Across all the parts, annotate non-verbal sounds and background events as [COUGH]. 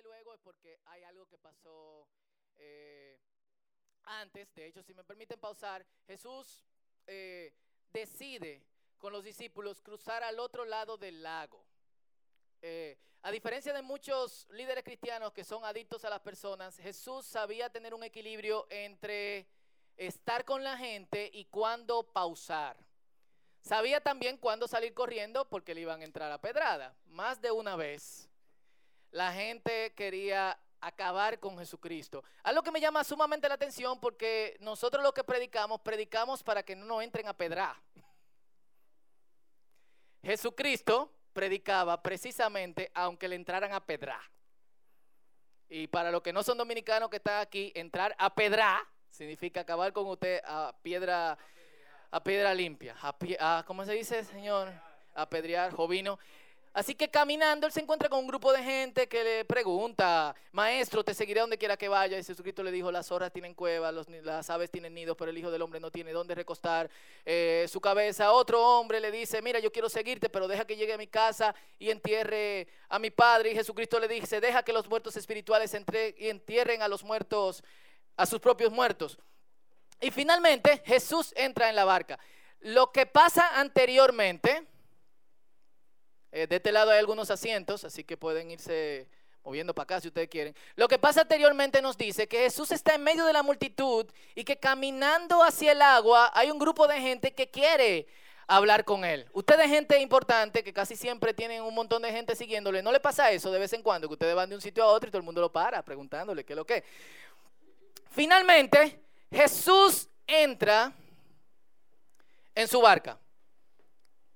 luego es porque hay algo que pasó eh, antes. De hecho, si me permiten pausar, Jesús eh, decide con los discípulos cruzar al otro lado del lago. Eh, a diferencia de muchos líderes cristianos que son adictos a las personas, Jesús sabía tener un equilibrio entre estar con la gente y cuándo pausar. Sabía también cuándo salir corriendo porque le iban a entrar a pedrada. Más de una vez la gente quería acabar con Jesucristo. Algo que me llama sumamente la atención porque nosotros lo que predicamos, predicamos para que no nos entren a pedrar. Jesucristo predicaba precisamente aunque le entraran a pedrar. Y para los que no son dominicanos que están aquí, entrar a pedrar significa acabar con usted a piedra a piedra limpia, a, ¿cómo se dice, señor? A pedrear, jovino. Así que caminando, él se encuentra con un grupo de gente que le pregunta, maestro, te seguiré donde quiera que vaya. Y Jesucristo le dijo, las zorras tienen cuevas, las aves tienen nidos, pero el Hijo del Hombre no tiene dónde recostar eh, su cabeza. Otro hombre le dice, mira, yo quiero seguirte, pero deja que llegue a mi casa y entierre a mi Padre. Y Jesucristo le dice, deja que los muertos espirituales entre y entierren a los muertos, a sus propios muertos. Y finalmente Jesús entra en la barca. Lo que pasa anteriormente, eh, de este lado hay algunos asientos, así que pueden irse moviendo para acá si ustedes quieren. Lo que pasa anteriormente nos dice que Jesús está en medio de la multitud y que caminando hacia el agua hay un grupo de gente que quiere hablar con él. Ustedes gente importante que casi siempre tienen un montón de gente siguiéndole. ¿No le pasa eso de vez en cuando que ustedes van de un sitio a otro y todo el mundo lo para preguntándole qué es lo que? Finalmente, Jesús entra en su barca,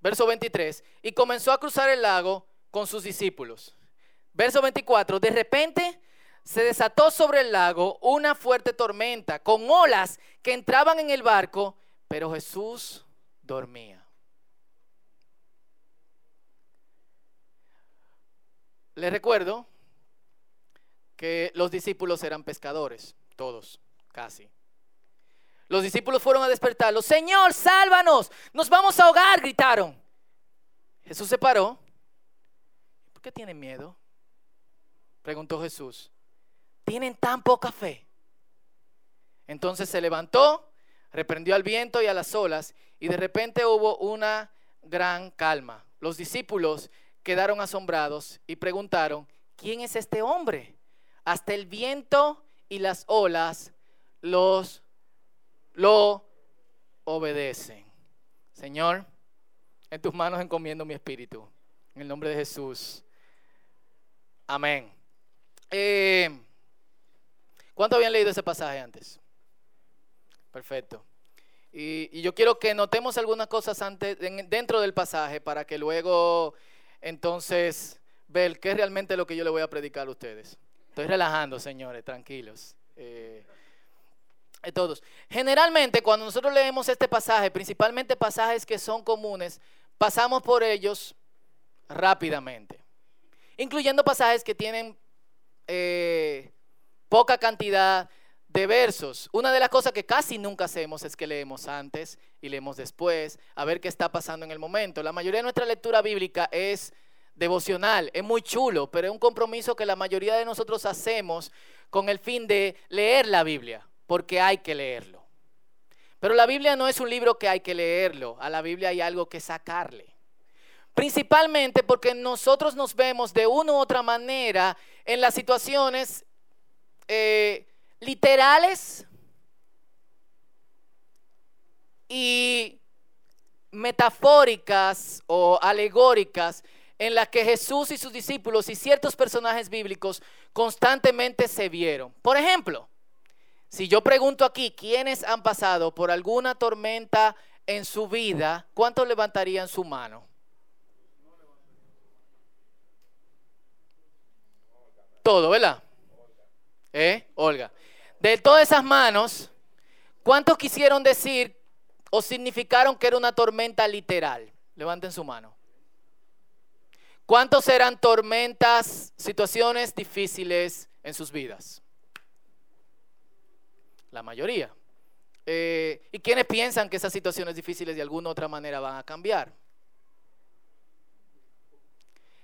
verso 23, y comenzó a cruzar el lago con sus discípulos. Verso 24, de repente se desató sobre el lago una fuerte tormenta con olas que entraban en el barco, pero Jesús dormía. Les recuerdo que los discípulos eran pescadores, todos, casi. Los discípulos fueron a despertarlo. Señor, sálvanos. Nos vamos a ahogar, gritaron. Jesús se paró. ¿Por qué tienen miedo? Preguntó Jesús. ¿Tienen tan poca fe? Entonces se levantó, reprendió al viento y a las olas y de repente hubo una gran calma. Los discípulos quedaron asombrados y preguntaron, ¿quién es este hombre? Hasta el viento y las olas los lo obedecen. Señor, en tus manos encomiendo mi espíritu. En el nombre de Jesús. Amén. Eh, ¿Cuánto habían leído ese pasaje antes? Perfecto. Y, yo quiero que notemos algunas cosas antes, dentro del pasaje para que luego entonces ver qué es realmente lo que yo le voy a predicar a ustedes. Estoy relajando, señores, tranquilos. Eh, todos. Generalmente cuando nosotros leemos este pasaje, principalmente pasajes que son comunes, pasamos por ellos rápidamente, incluyendo pasajes que tienen eh, poca cantidad de versos. Una de las cosas que casi nunca hacemos es que leemos antes y leemos después, a ver qué está pasando en el momento. La mayoría de nuestra lectura bíblica es devocional, es muy chulo, pero es un compromiso que la mayoría de nosotros hacemos con el fin de leer la Biblia porque hay que leerlo. Pero la Biblia no es un libro que hay que leerlo, a la Biblia hay algo que sacarle. Principalmente porque nosotros nos vemos de una u otra manera en las situaciones eh, literales y metafóricas o alegóricas en las que Jesús y sus discípulos y ciertos personajes bíblicos constantemente se vieron. Por ejemplo, si yo pregunto aquí, ¿quiénes han pasado por alguna tormenta en su vida? ¿Cuántos levantarían su mano? Todo, ¿verdad? ¿Eh? Olga. De todas esas manos, ¿cuántos quisieron decir o significaron que era una tormenta literal? Levanten su mano. ¿Cuántos eran tormentas, situaciones difíciles en sus vidas? La mayoría. Eh, ¿Y quiénes piensan que esas situaciones difíciles de alguna u otra manera van a cambiar?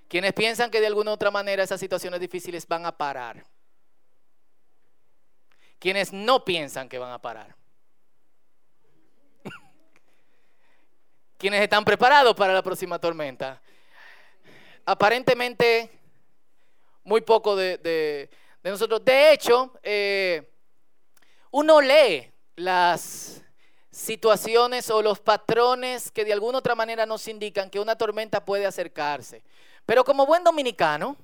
Quienes piensan que de alguna u otra manera esas situaciones difíciles van a parar. Quienes no piensan que van a parar. [LAUGHS] Quienes están preparados para la próxima tormenta. Aparentemente, muy poco de, nosotros. De hecho, eh, uno lee las situaciones o los patrones que de alguna otra manera nos indican que una tormenta puede acercarse. Pero como buen dominicano,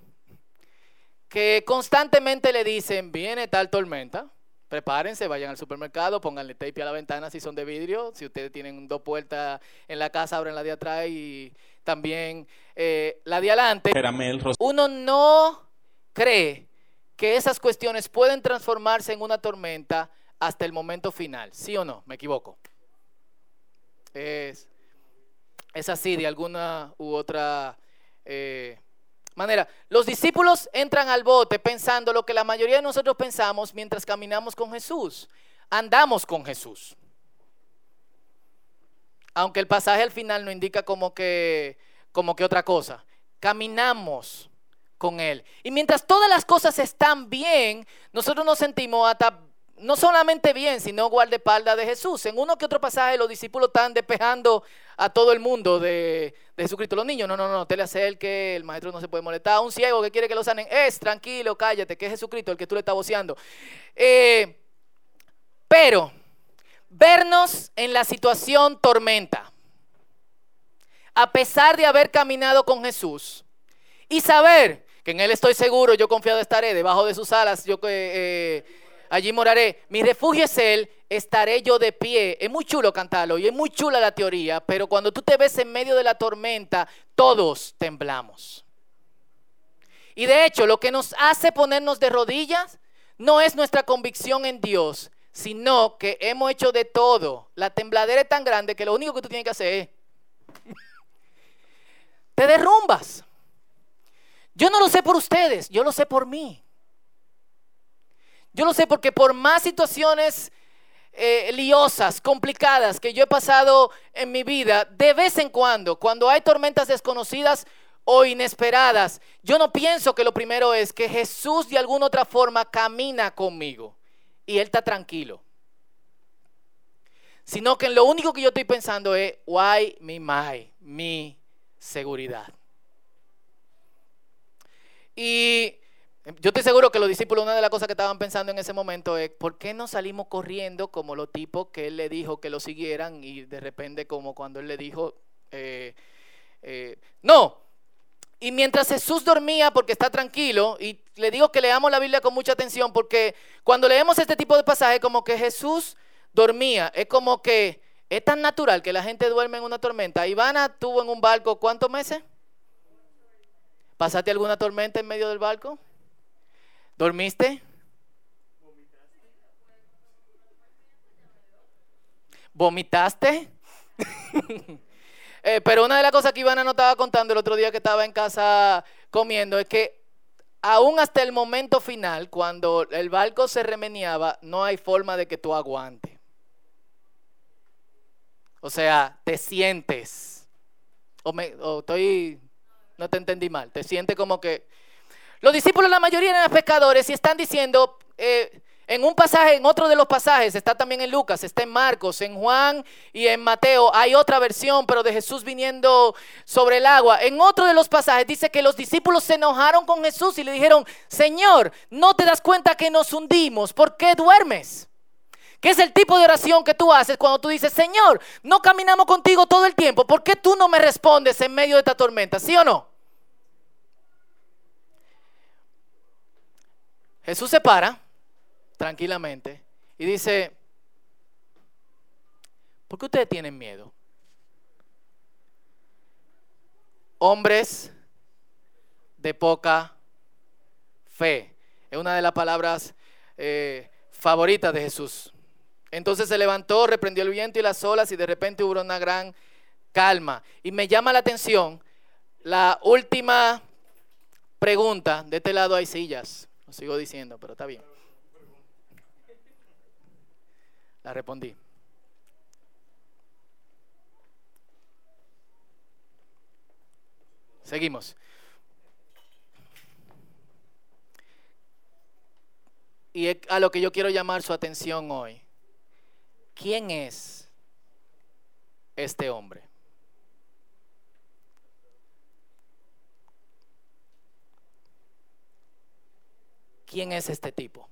que constantemente le dicen, viene tal tormenta, prepárense, vayan al supermercado, pónganle tape a la ventana si son de vidrio, si ustedes tienen dos puertas en la casa, abren la de atrás y también eh, la de adelante. Uno no cree que esas cuestiones pueden transformarse en una tormenta hasta el momento final, ¿sí o no? Me equivoco. Es, es así de alguna u otra eh, manera. Los discípulos entran al bote pensando lo que la mayoría de nosotros pensamos mientras caminamos con Jesús. Andamos con Jesús. Aunque el pasaje al final no indica como que, como que otra cosa. Caminamos con Él. Y mientras todas las cosas están bien, nosotros nos sentimos hasta no solamente bien, sino guardaespaldas de Jesús. En uno que otro pasaje los discípulos están despejando a todo el mundo de, Jesucristo. Los niños, no, no, no, te le que el maestro no se puede molestar. Un ciego que quiere que lo sanen, es tranquilo, cállate, que es Jesucristo el que tú le estás voceando. Eh, pero, vernos en la situación tormenta, a pesar de haber caminado con Jesús y saber que en Él estoy seguro, yo confiado estaré debajo de sus alas, yo... Eh, allí moraré. Mi refugio es Él, estaré yo de pie. Es muy chulo cantarlo y es muy chula la teoría, pero cuando tú te ves en medio de la tormenta, todos temblamos. Y de hecho, lo que nos hace ponernos de rodillas no es nuestra convicción en Dios, sino que hemos hecho de todo. La tembladera es tan grande que lo único que tú tienes que hacer es... [LAUGHS] te derrumbas. Yo no lo sé por ustedes, yo lo sé por mí. Yo lo sé porque por más situaciones eh, liosas, complicadas que yo he pasado en mi vida, de vez en cuando, cuando hay tormentas desconocidas o inesperadas, yo no pienso que lo primero es que Jesús de alguna otra forma camina conmigo y Él está tranquilo. Sino que lo único que yo estoy pensando es, why me my, mi seguridad. Y yo estoy seguro que los discípulos, una de las cosas que estaban pensando en ese momento es, ¿por qué no salimos corriendo como los tipos que él le dijo que lo siguieran y de repente como cuando él le dijo, eh, eh, no. Y mientras Jesús dormía porque está tranquilo, y le digo que leamos la Biblia con mucha atención porque cuando leemos este tipo de pasajes como que Jesús dormía, es como que es tan natural que la gente duerme en una tormenta. Ivana tuvo en un barco cuántos meses? ¿Pasaste alguna tormenta en medio del barco? ¿Dormiste? ¿Vomitaste? [LAUGHS] Eh, pero una de las cosas que Ivana nos estaba contando el otro día que estaba en casa comiendo es que aún hasta el momento final, cuando el barco se remeneaba, no hay forma de que tú aguantes. O sea, te sientes. O, me, o estoy, no te entendí mal. Te sientes como que los discípulos, la mayoría eran pecadores y están diciendo, eh, en un pasaje, en otro de los pasajes, está también en Lucas, está en Marcos, en Juan y en Mateo, hay otra versión, pero de Jesús viniendo sobre el agua. En otro de los pasajes dice que los discípulos se enojaron con Jesús y le dijeron, Señor, ¿no te das cuenta que nos hundimos? ¿Por qué duermes? ¿Qué es el tipo de oración que tú haces cuando tú dices, Señor, no caminamos contigo todo el tiempo? ¿Por qué tú no me respondes en medio de esta tormenta? ¿Sí o no? Jesús se para tranquilamente y dice, ¿por qué ustedes tienen miedo? Hombres de poca fe. Es una de las palabras eh, favoritas de Jesús. Entonces se levantó, reprendió el viento y las olas y de repente hubo una gran calma. Y me llama la atención la última pregunta. De este lado hay sillas, lo sigo diciendo, pero está bien. La respondí. Seguimos. Y es a lo que yo quiero llamar su atención hoy. ¿Quién es este hombre? ¿Quién es este tipo?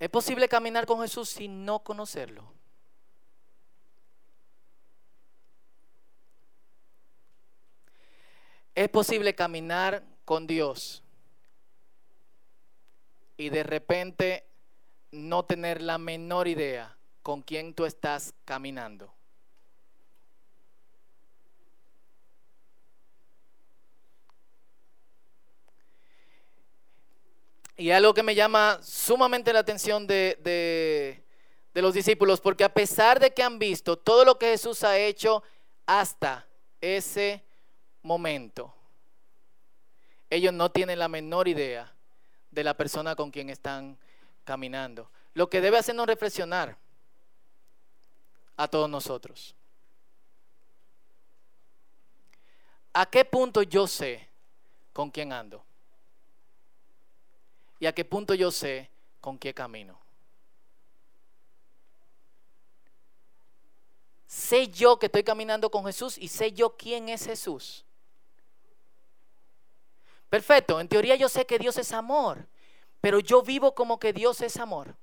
¿Es posible caminar con Jesús sin no conocerlo? Es posible caminar con Dios y de repente no tener la menor idea con quién tú estás caminando. Y algo que me llama sumamente la atención de, de, los discípulos, porque a pesar de que han visto todo lo que Jesús ha hecho hasta ese momento, ellos no tienen la menor idea de la persona con quien están caminando. Lo que debe hacernos reflexionar a todos nosotros. ¿A qué punto yo sé con quién ando? ¿Y a qué punto yo sé con qué camino? Sé yo que estoy caminando con Jesús y sé yo quién es Jesús. Perfecto, en teoría yo sé que Dios es amor, pero yo vivo como que Dios es amor.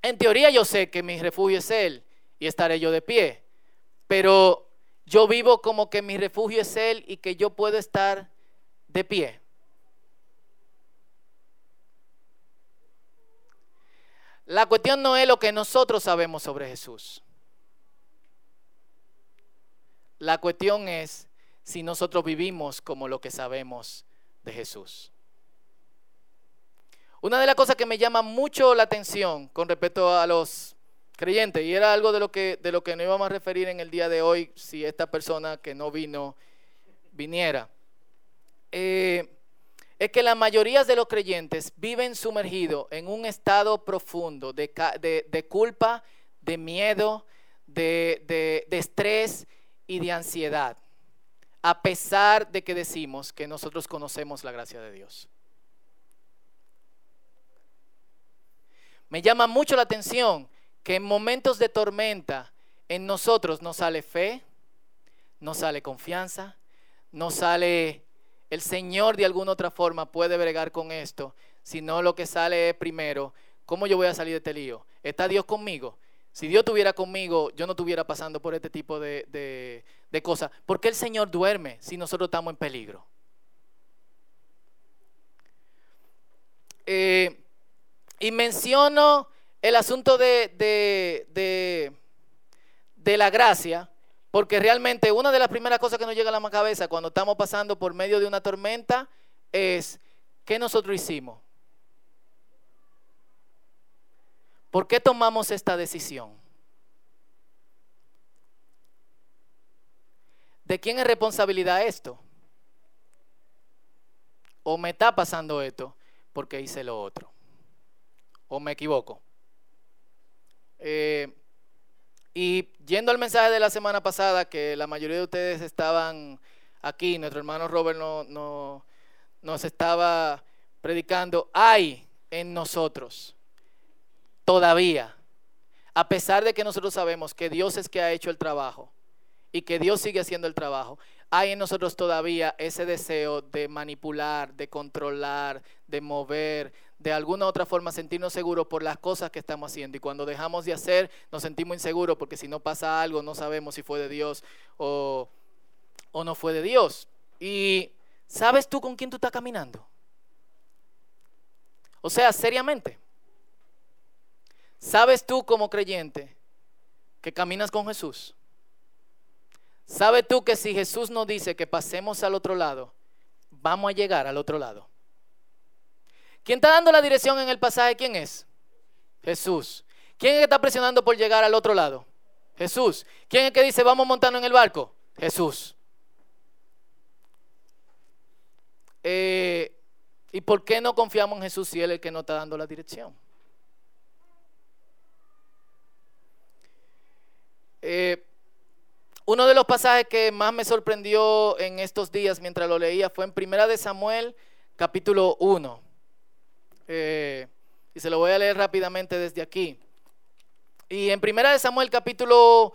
En teoría yo sé que mi refugio es Él y estaré yo de pie, pero yo vivo como que mi refugio es Él y que yo puedo estar de pie. La cuestión no es lo que nosotros sabemos sobre Jesús. La cuestión es si nosotros vivimos como lo que sabemos de Jesús. Una de las cosas que me llama mucho la atención con respecto a los creyentes, y era algo de lo que, de lo que nos íbamos a referir en el día de hoy, si esta persona que no vino viniera, eh, es que la mayoría de los creyentes viven sumergidos en un estado profundo de, de culpa, de miedo, de, de estrés y de ansiedad, a pesar de que decimos que nosotros conocemos la gracia de Dios. Me llama mucho la atención que en momentos de tormenta en nosotros no sale fe, no sale confianza, no sale el Señor de alguna otra forma puede bregar con esto, sino lo que sale es primero, ¿cómo yo voy a salir de este lío? ¿Está Dios conmigo? Si Dios estuviera conmigo, yo no estuviera pasando por este tipo de, cosas. ¿Por qué el Señor duerme si nosotros estamos en peligro? Eh, y menciono el asunto de, de, de, la gracia, porque realmente una de las primeras cosas que nos llega a la cabeza cuando estamos pasando por medio de una tormenta es, ¿qué nosotros hicimos? ¿Por qué tomamos esta decisión? ¿De quién es responsabilidad esto? ¿O me está pasando esto porque hice lo otro? ¿O me equivoco? Eh, y yendo al mensaje de la semana pasada, que la mayoría de ustedes estaban aquí, nuestro hermano Robert no, no, nos estaba predicando, hay en nosotros todavía, a pesar de que nosotros sabemos que Dios es que ha hecho el trabajo y que Dios sigue haciendo el trabajo, hay en nosotros todavía ese deseo de manipular, de controlar, de mover, de alguna u otra forma sentirnos seguros por las cosas que estamos haciendo. Y cuando dejamos de hacer, nos sentimos inseguros porque si no pasa algo, no sabemos si fue de Dios o, o no fue de Dios. Y ¿sabes tú con quién tú estás caminando? O sea, seriamente. ¿Sabes tú como creyente que caminas con Jesús? ¿Sabes tú que si Jesús nos dice que pasemos al otro lado, vamos a llegar al otro lado? ¿Quién está dando la dirección en el pasaje? ¿Quién es? Jesús. ¿Quién es que está presionando por llegar al otro lado? Jesús. ¿Quién es que dice vamos montando en el barco? Jesús. Eh, ¿Y por qué no confiamos en Jesús si Él es el que nos está dando la dirección? Eh, uno de los pasajes que más me sorprendió en estos días mientras lo leía fue en Primera de Samuel, capítulo 1. Eh, y se lo voy a leer rápidamente desde aquí. Y en Primera de Samuel, capítulo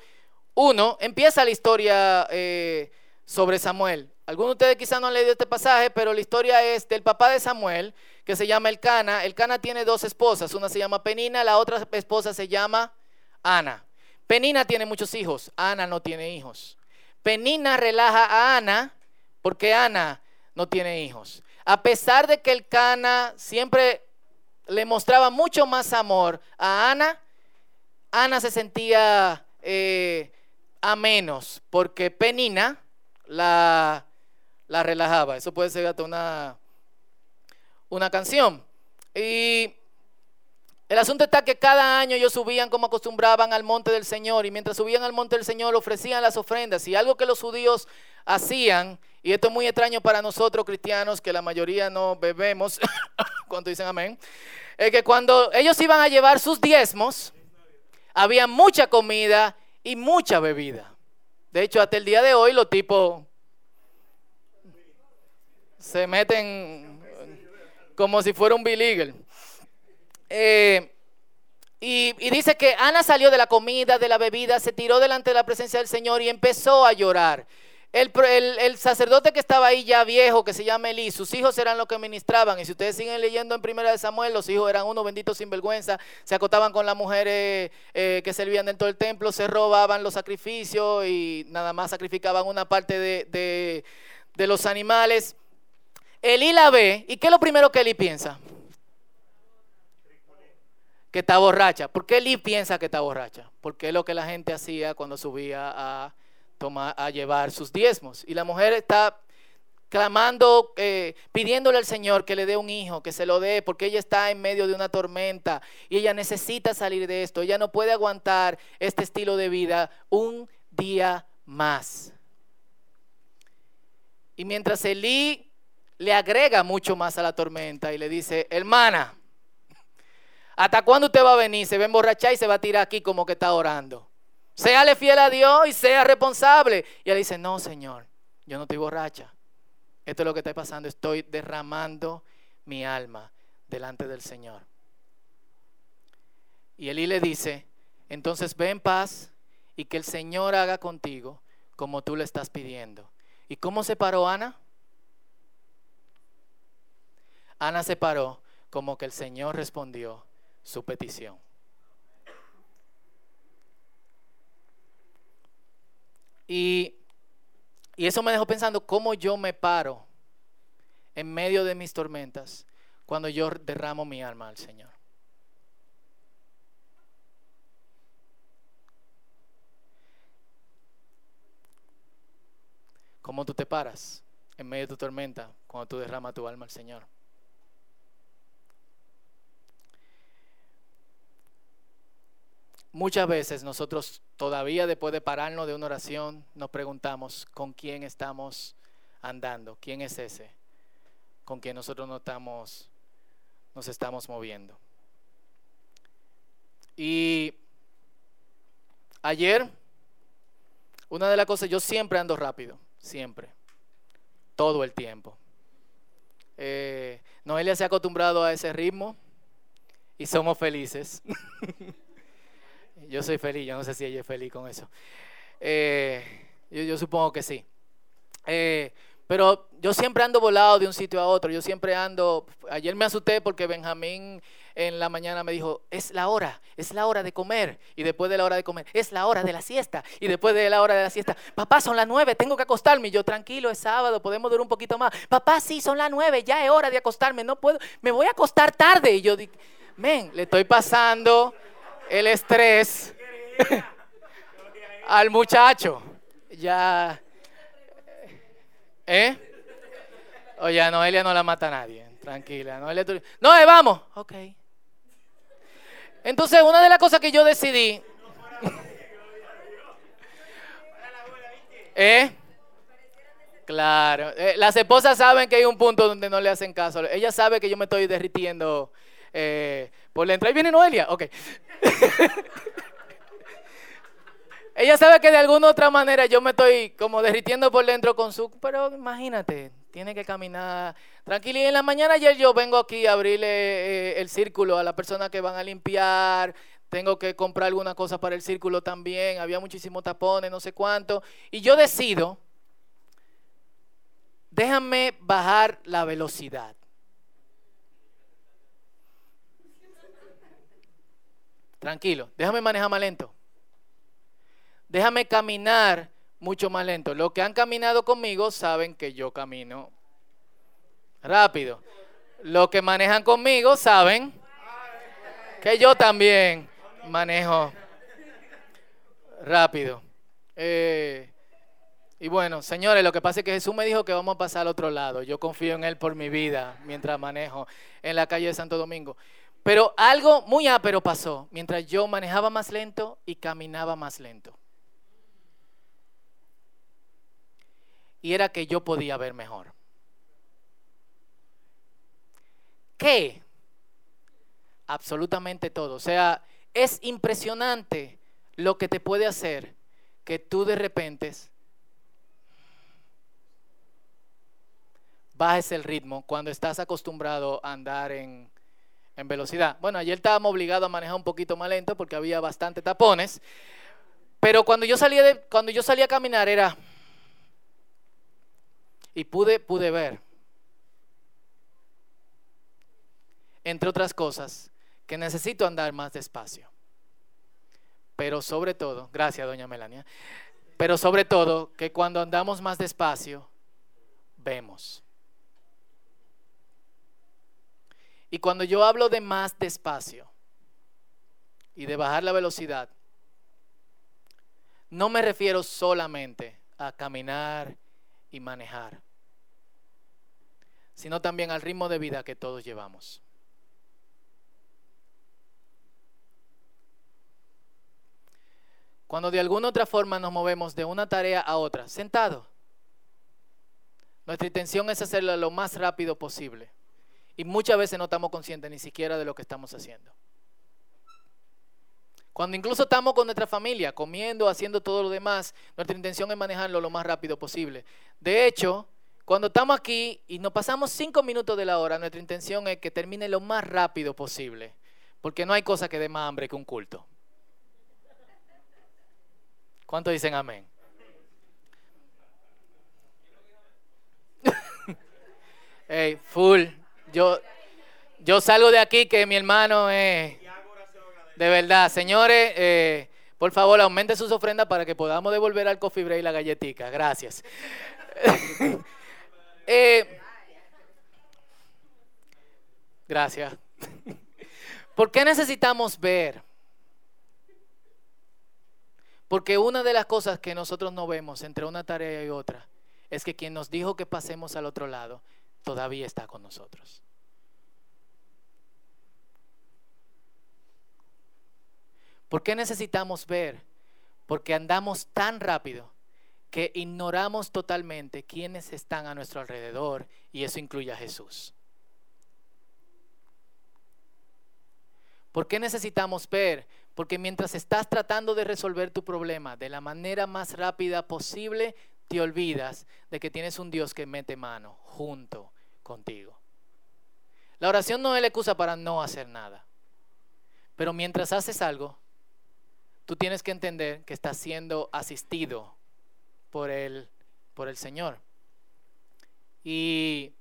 1, empieza la historia eh, sobre Samuel. Algunos de ustedes quizás no han leído este pasaje, pero la historia es del papá de Samuel, que se llama Elcana. Elcana tiene dos esposas, una se llama Penina, la otra esposa se llama Ana. Penina tiene muchos hijos, Ana no tiene hijos. Penina relaja a Ana porque Ana no tiene hijos. A pesar de que el Cana siempre le mostraba mucho más amor a Ana, Ana se sentía eh, a menos porque Penina la, la relajaba. Eso puede ser hasta una, una canción. Y el asunto está que cada año ellos subían como acostumbraban al monte del Señor y mientras subían al monte del Señor ofrecían las ofrendas y algo que los judíos hacían, y esto es muy extraño para nosotros cristianos que la mayoría no bebemos, [COUGHS] cuando dicen amén, es que cuando ellos iban a llevar sus diezmos, había mucha comida y mucha bebida. De hecho, hasta el día de hoy los tipos se meten como si fuera un bill eh, y, dice que Ana salió de la comida, de la bebida, se tiró delante de la presencia del Señor y empezó a llorar. El, sacerdote que estaba ahí ya viejo, que se llama Elí, sus hijos eran los que ministraban. Y si ustedes siguen leyendo en Primera de Samuel, los hijos eran unos benditos sinvergüenza, se acotaban con las mujeres eh, que servían dentro del templo, se robaban los sacrificios y nada más sacrificaban una parte de, de los animales. Elí la ve, ¿y qué es lo primero que Elí piensa? Que está borracha. ¿Por qué Lee piensa que está borracha? Porque es lo que la gente hacía cuando subía a, tomar, a llevar sus diezmos. Y la mujer está clamando, eh, pidiéndole al Señor que le dé un hijo, que se lo dé, porque ella está en medio de una tormenta y ella necesita salir de esto. Ella no puede aguantar este estilo de vida un día más. Y mientras Elí le agrega mucho más a la tormenta y le dice, hermana, ¿Hasta cuándo usted va a venir? Se va a emborrachar y se va a tirar aquí como que está orando. Séale fiel a Dios y sea responsable. Y él dice, no, Señor, yo no estoy borracha. Esto es lo que está pasando. Estoy derramando mi alma delante del Señor. Y Elí le dice, entonces ve en paz y que el Señor haga contigo como tú le estás pidiendo. ¿Y cómo se paró Ana? Ana se paró como que el Señor respondió su petición. Y, y eso me dejó pensando cómo yo me paro en medio de mis tormentas cuando yo derramo mi alma al Señor. ¿Cómo tú te paras en medio de tu tormenta cuando tú derramas tu alma al Señor? Muchas veces nosotros todavía después de pararnos de una oración nos preguntamos con quién estamos andando, quién es ese con quien nosotros no estamos, nos estamos moviendo. Y ayer, una de las cosas, yo siempre ando rápido, siempre, todo el tiempo. Eh, Noelia se ha acostumbrado a ese ritmo y somos felices. [LAUGHS] Yo soy feliz, yo no sé si ella es feliz con eso. Eh, yo, supongo que sí. Eh, pero yo siempre ando volado de un sitio a otro. Yo siempre ando. Ayer me asusté porque Benjamín en la mañana me dijo: Es la hora, es la hora de comer. Y después de la hora de comer, es la hora de la siesta. Y después de la hora de la siesta, papá, son las nueve, tengo que acostarme. Y yo, tranquilo, es sábado, podemos durar un poquito más. Papá, sí, son las nueve, ya es hora de acostarme. No puedo, me voy a acostar tarde. Y yo digo: Men, le estoy pasando el estrés [LAUGHS] al muchacho. Ya. ¿Eh? Oye, a Noelia no la mata nadie. Tranquila. Noelia, No, eh, vamos. Ok. Entonces, una de las cosas que yo decidí. [LAUGHS] ¿Eh? Claro. Eh, las esposas saben que hay un punto donde no le hacen caso. Ella sabe que yo me estoy derritiendo eh, por la entrada. Ahí viene Noelia. Ok. [LAUGHS] Ella sabe que de alguna otra manera yo me estoy como derritiendo por dentro con su... Pero imagínate, tiene que caminar tranquila. Y en la mañana ayer yo vengo aquí a abrirle eh, el círculo a la persona que van a limpiar. Tengo que comprar alguna cosa para el círculo también. Había muchísimos tapones, no sé cuánto. Y yo decido, déjame bajar la velocidad. Tranquilo, déjame manejar más lento déjame caminar mucho más lento. Los que han caminado conmigo saben que yo camino rápido. Los que manejan conmigo saben que yo también manejo rápido. Eh, y bueno, señores, lo que pasa es que Jesús me dijo que vamos a pasar al otro lado. Yo confío en Él por mi vida mientras manejo en la calle de Santo Domingo. Pero algo muy ápero pasó mientras yo manejaba más lento y caminaba más lento. y era que yo podía ver mejor. ¿Qué? Absolutamente todo. O sea, es impresionante lo que te puede hacer que tú de repente bajes el ritmo cuando estás acostumbrado a andar en, en velocidad. Bueno, ayer estábamos obligados a manejar un poquito más lento porque había bastante tapones, pero cuando yo salía, de, cuando yo salía a caminar era y pude, pude ver, entre otras cosas, que necesito andar más despacio. Pero sobre todo, gracias doña Melania, pero sobre todo que cuando andamos más despacio, vemos. Y cuando yo hablo de más despacio y de bajar la velocidad, no me refiero solamente a caminar y manejar, sino también al ritmo de vida que todos llevamos. Cuando de alguna otra forma nos movemos de una tarea a otra, sentado, nuestra intención es hacerlo lo más rápido posible. Y muchas veces no estamos conscientes ni siquiera de lo que estamos haciendo. Cuando incluso estamos con nuestra familia, comiendo, haciendo todo lo demás, nuestra intención es manejarlo lo más rápido posible. De hecho, cuando estamos aquí y nos pasamos cinco minutos de la hora, nuestra intención es que termine lo más rápido posible. Porque no hay cosa que dé más hambre que un culto. ¿Cuántos dicen amén? [LAUGHS] hey, full. Yo, yo salgo de aquí que mi hermano es... De verdad, señores, eh, por favor, aumente sus ofrendas para que podamos devolver al coffee break la galletica. Gracias. [LAUGHS] Eh, gracias. [LAUGHS] ¿Por qué necesitamos ver? Porque una de las cosas que nosotros no vemos entre una tarea y otra es que quien nos dijo que pasemos al otro lado todavía está con nosotros. ¿Por qué necesitamos ver? Porque andamos tan rápido que ignoramos totalmente quiénes están a nuestro alrededor y eso incluye a Jesús. ¿Por qué necesitamos ver? Porque mientras estás tratando de resolver tu problema de la manera más rápida posible, te olvidas de que tienes un Dios que mete mano junto contigo. La oración no es la excusa para no hacer nada. Pero mientras haces algo, tú tienes que entender que estás siendo asistido por el, por el Señor. Y,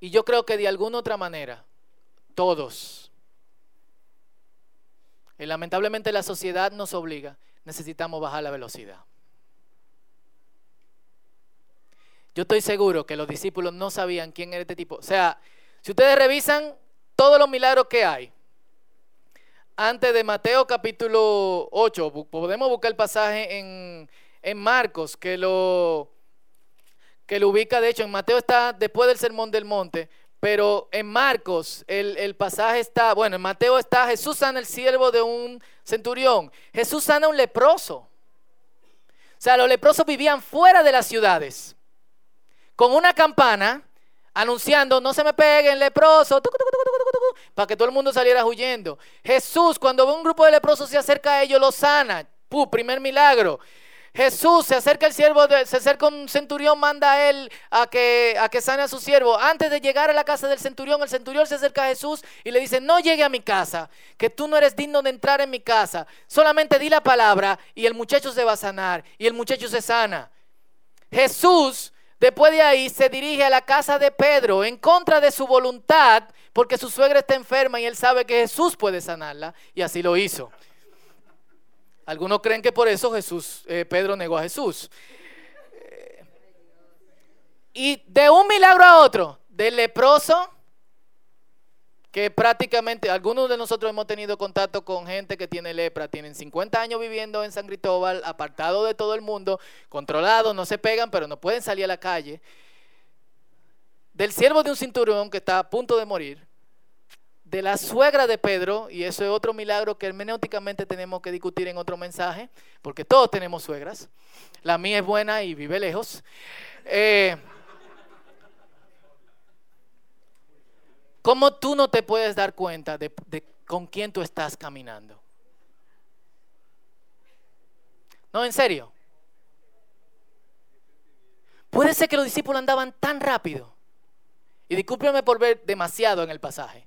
y yo creo que de alguna otra manera, todos, y lamentablemente la sociedad nos obliga, necesitamos bajar la velocidad. Yo estoy seguro que los discípulos no sabían quién era este tipo. O sea, si ustedes revisan todos los milagros que hay, antes de Mateo capítulo 8. Podemos buscar el pasaje en, Marcos, que lo, que lo ubica, de hecho, en Mateo está después del Sermón del Monte, pero en Marcos el, el, pasaje está, bueno, en Mateo está Jesús sana el siervo de un centurión, Jesús sana un leproso. O sea, los leprosos vivían fuera de las ciudades, con una campana anunciando, no se me peguen leprosos, para que todo el mundo saliera huyendo. Jesús, cuando ve un grupo de leprosos se acerca a ellos, los sana. ¡Pum! Primer milagro. Jesús se acerca el siervo, se acerca un centurión, manda a él a que, a que sane a su siervo. Antes de llegar a la casa del centurión, el centurión se acerca a Jesús y le dice, no llegue a mi casa, que tú no eres digno de entrar en mi casa. Solamente di la palabra y el muchacho se va a sanar y el muchacho se sana. Jesús, después de ahí, se dirige a la casa de Pedro en contra de su voluntad, porque su suegra está enferma y él sabe que Jesús puede sanarla y así lo hizo. Algunos creen que por eso Jesús, eh, Pedro negó a Jesús. Eh, y de un milagro a otro, del leproso, que prácticamente algunos de nosotros hemos tenido contacto con gente que tiene lepra, tienen 50 años viviendo en San Cristóbal, apartado de todo el mundo, controlados, no se pegan, pero no pueden salir a la calle. Del siervo de un cinturón que está a punto de morir, de la suegra de Pedro, y eso es otro milagro que hermenéuticamente tenemos que discutir en otro mensaje, porque todos tenemos suegras. La mía es buena y vive lejos. Eh, ¿Cómo tú no te puedes dar cuenta de, de con quién tú estás caminando? No, en serio. Puede ser que los discípulos andaban tan rápido. Y discúlpeme por ver demasiado en el pasaje.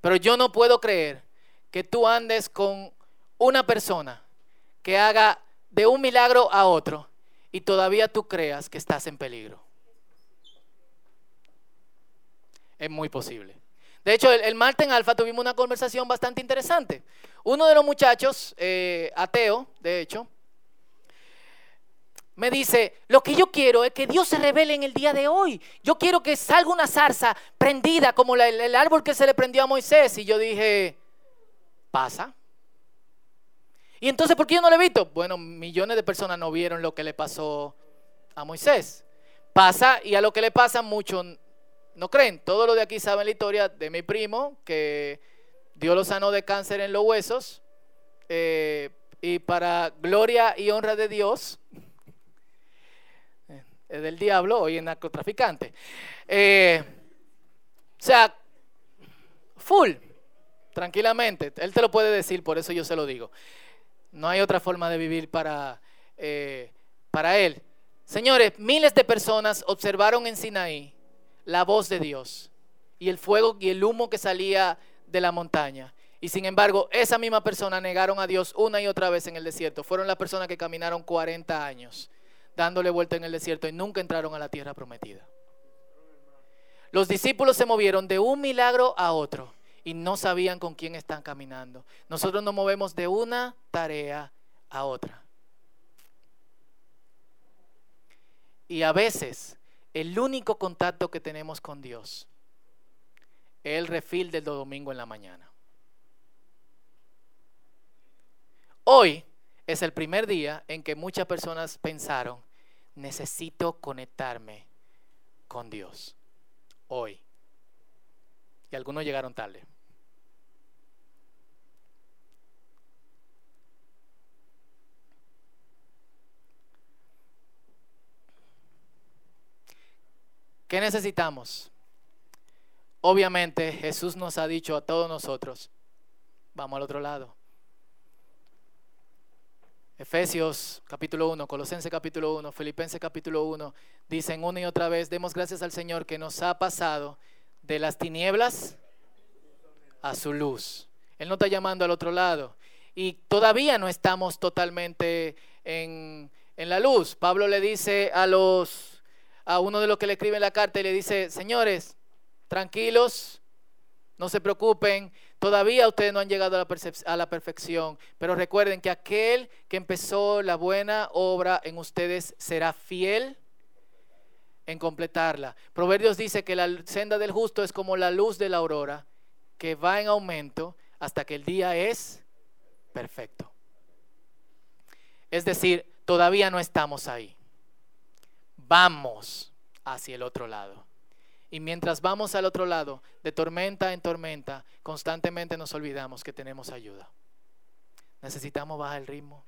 Pero yo no puedo creer que tú andes con una persona que haga de un milagro a otro y todavía tú creas que estás en peligro. Es muy posible. De hecho, el, el martes en Alfa tuvimos una conversación bastante interesante. Uno de los muchachos, eh, ateo, de hecho, me dice, lo que yo quiero es que Dios se revele en el día de hoy. Yo quiero que salga una zarza prendida como el árbol que se le prendió a Moisés. Y yo dije, pasa. Y entonces, ¿por qué yo no lo he visto? Bueno, millones de personas no vieron lo que le pasó a Moisés. Pasa y a lo que le pasa muchos no creen. Todos los de aquí saben la historia de mi primo, que Dios lo sanó de cáncer en los huesos. Eh, y para gloria y honra de Dios, [LAUGHS] del diablo, hoy es narcotraficante. Eh, o sea, full, tranquilamente. Él te lo puede decir, por eso yo se lo digo. No hay otra forma de vivir para, eh, para él. Señores, miles de personas observaron en Sinaí la voz de Dios y el fuego y el humo que salía de la montaña. Y sin embargo, esa misma persona negaron a Dios una y otra vez en el desierto. Fueron las personas que caminaron 40 años dándole vuelta en el desierto y nunca entraron a la tierra prometida. Los discípulos se movieron de un milagro a otro y no sabían con quién están caminando. Nosotros nos movemos de una tarea a otra. Y a veces el único contacto que tenemos con Dios es el refil del domingo en la mañana. Hoy es el primer día en que muchas personas pensaron, necesito conectarme con Dios hoy. Y algunos llegaron tarde. ¿Qué necesitamos? Obviamente Jesús nos ha dicho a todos nosotros, vamos al otro lado. Efesios capítulo 1, Colosenses capítulo 1, Filipenses capítulo 1, dicen una y otra vez, demos gracias al Señor que nos ha pasado de las tinieblas a su luz. Él no está llamando al otro lado. Y todavía no estamos totalmente en, en la luz. Pablo le dice a los a uno de los que le escribe la carta y le dice, señores, tranquilos, no se preocupen, todavía ustedes no han llegado a la, a la, perfección, pero recuerden que aquel que empezó la buena obra en ustedes será fiel en completarla. Proverbios dice que la senda del justo es como la luz de la aurora, que va en aumento hasta que el día es perfecto. Es decir, todavía no estamos ahí. Vamos hacia el otro lado. Y mientras vamos al otro lado, de tormenta en tormenta, constantemente nos olvidamos que tenemos ayuda. Necesitamos bajar el ritmo.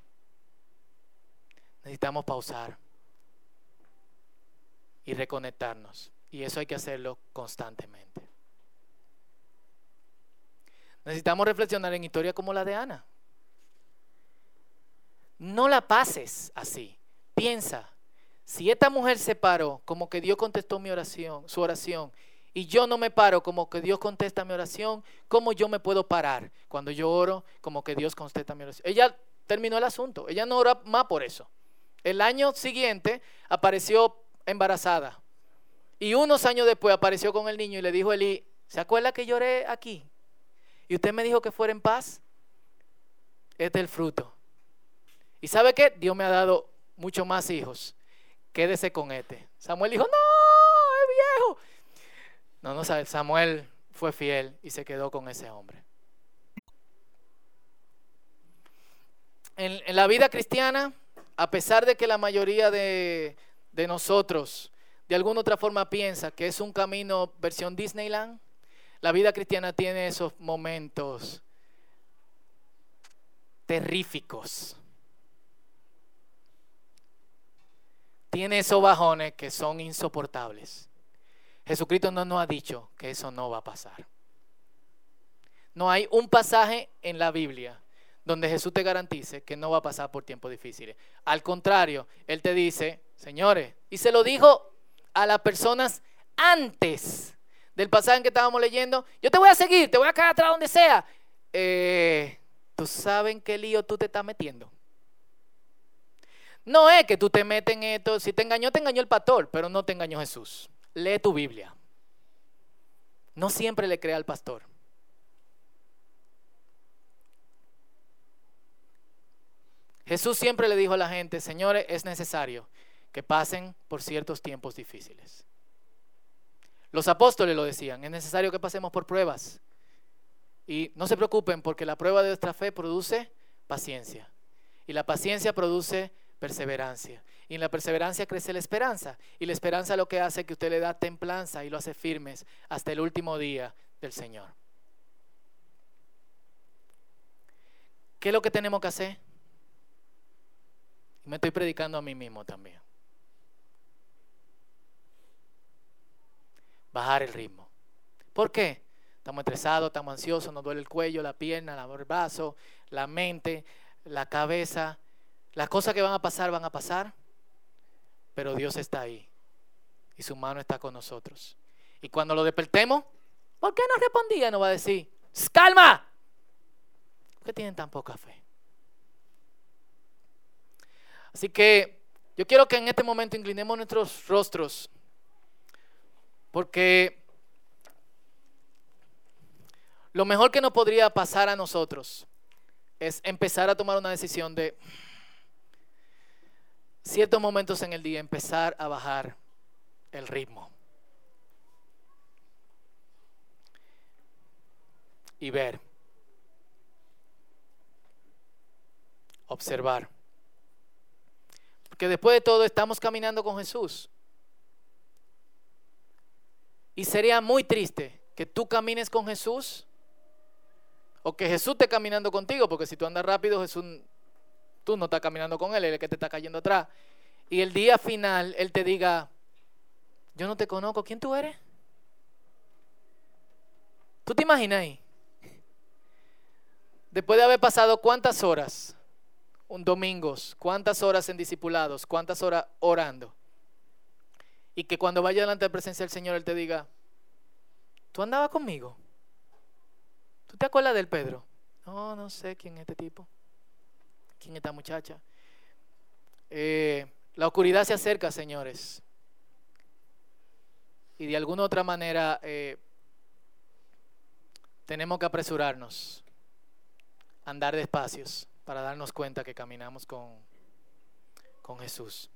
Necesitamos pausar y reconectarnos. Y eso hay que hacerlo constantemente. Necesitamos reflexionar en historias como la de Ana. No la pases así. Piensa, si esta mujer se paró como que Dios contestó mi oración, su oración, y yo no me paro como que Dios contesta mi oración, ¿cómo yo me puedo parar cuando yo oro como que Dios contesta mi oración? Ella terminó el asunto, ella no ora más por eso. El año siguiente apareció embarazada y unos años después apareció con el niño y le dijo Eli, ¿se acuerda que lloré aquí? Y usted me dijo que fuera en paz. Este es el fruto. ¿Y sabe qué? Dios me ha dado mucho más hijos. Quédese con este. Samuel dijo, no, es viejo. No, no. Samuel fue fiel y se quedó con ese hombre. En, en la vida cristiana, a pesar de que la mayoría de, de nosotros de alguna otra forma piensa que es un camino versión Disneyland, la vida cristiana tiene esos momentos terríficos. Tiene esos bajones que son insoportables. Jesucristo no nos ha dicho que eso no va a pasar. No hay un pasaje en la Biblia donde Jesús te garantice que no va a pasar por tiempos difíciles. Al contrario, Él te dice, señores, y se lo dijo a las personas antes del pasaje que estábamos leyendo, yo te voy a seguir, te voy a quedar atrás donde sea. Eh, ¿Tú sabes en qué lío tú te estás metiendo? No es que tú te metes en esto, si te engañó, te engañó el pastor, pero no te engañó Jesús lee tu Biblia. No siempre le crea al pastor. Jesús siempre le dijo a la gente, señores, es necesario que pasen por ciertos tiempos difíciles. Los apóstoles lo decían, es necesario que pasemos por pruebas. Y no se preocupen porque la prueba de nuestra fe produce paciencia. Y la paciencia produce perseverancia. Y en la perseverancia crece la esperanza. Y la esperanza lo que hace que usted le da templanza y lo hace firmes hasta el último día del Señor. ¿Qué es lo que tenemos que hacer? Me estoy predicando a mí mismo también. Bajar el ritmo. ¿Por qué? Estamos estresados, estamos ansiosos, nos duele el cuello, la pierna, el brazo, la mente, la cabeza. Las cosas que van a pasar van a pasar pero Dios está ahí y su mano está con nosotros. Y cuando lo despertemos, ¿por qué no respondía? No va a decir, calma. ¿Por qué tienen tan poca fe? Así que yo quiero que en este momento inclinemos nuestros rostros, porque lo mejor que nos podría pasar a nosotros es empezar a tomar una decisión de ciertos momentos en el día empezar a bajar el ritmo. Y ver. Observar. Porque después de todo estamos caminando con Jesús. Y sería muy triste que tú camines con Jesús o que Jesús esté caminando contigo, porque si tú andas rápido, Jesús Tú no estás caminando con Él, Él es el que te está cayendo atrás. Y el día final Él te diga, yo no te conozco, ¿quién tú eres? ¿Tú te imaginas ahí? Después de haber pasado cuántas horas, un domingos, cuántas horas en discipulados, cuántas horas orando. Y que cuando vaya delante de la presencia del Señor, Él te diga, ¿tú andabas conmigo? ¿Tú te acuerdas del Pedro? No, no sé quién es este tipo. ¿Quién es esta muchacha? Eh, la oscuridad se acerca, señores. Y de alguna otra manera eh, tenemos que apresurarnos, andar despacios para darnos cuenta que caminamos con, con Jesús.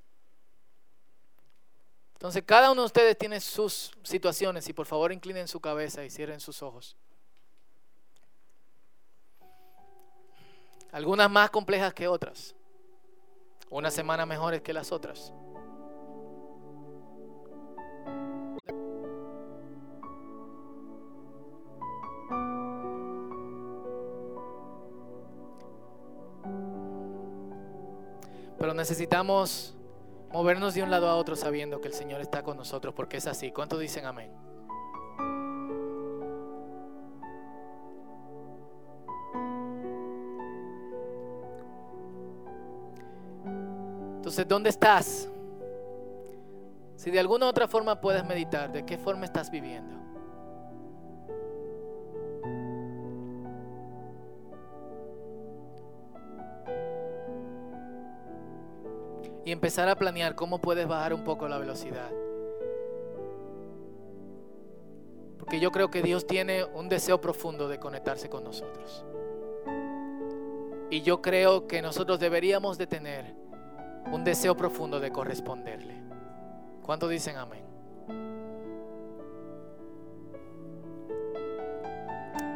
Entonces, cada uno de ustedes tiene sus situaciones y por favor inclinen su cabeza y cierren sus ojos. Algunas más complejas que otras. Unas semanas mejores que las otras. Pero necesitamos movernos de un lado a otro sabiendo que el Señor está con nosotros, porque es así. ¿Cuántos dicen amén? Entonces, ¿dónde estás? Si de alguna otra forma puedes meditar, ¿de qué forma estás viviendo? Y empezar a planear cómo puedes bajar un poco la velocidad. Porque yo creo que Dios tiene un deseo profundo de conectarse con nosotros. Y yo creo que nosotros deberíamos de tener un deseo profundo de corresponderle. ¿Cuántos dicen amén?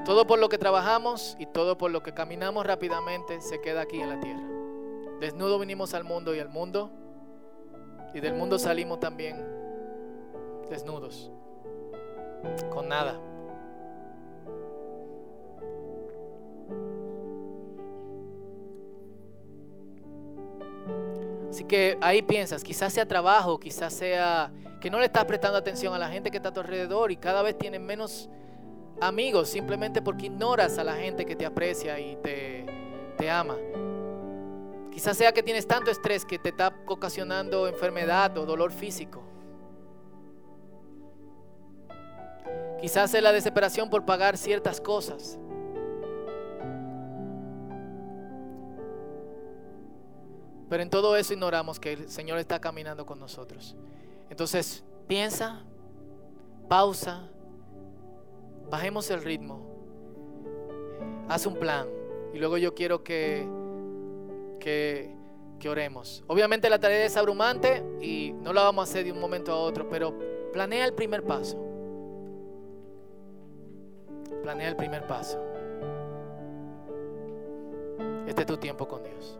Todo por lo que trabajamos y todo por lo que caminamos rápidamente se queda aquí en la tierra. Desnudo vinimos al mundo y al mundo y del mundo salimos también desnudos, con nada. Así que ahí piensas, quizás sea trabajo, quizás sea que no le estás prestando atención a la gente que está a tu alrededor y cada vez tienes menos amigos simplemente porque ignoras a la gente que te aprecia y te, te ama. Quizás sea que tienes tanto estrés que te está ocasionando enfermedad o dolor físico. Quizás es la desesperación por pagar ciertas cosas. Pero en todo eso ignoramos que el Señor está caminando con nosotros. Entonces, piensa, pausa, bajemos el ritmo, haz un plan y luego yo quiero que, que, oremos. Obviamente la tarea es abrumante y no la vamos a hacer de un momento a otro, pero planea el primer paso. Planea el primer paso. Este es tu tiempo con Dios.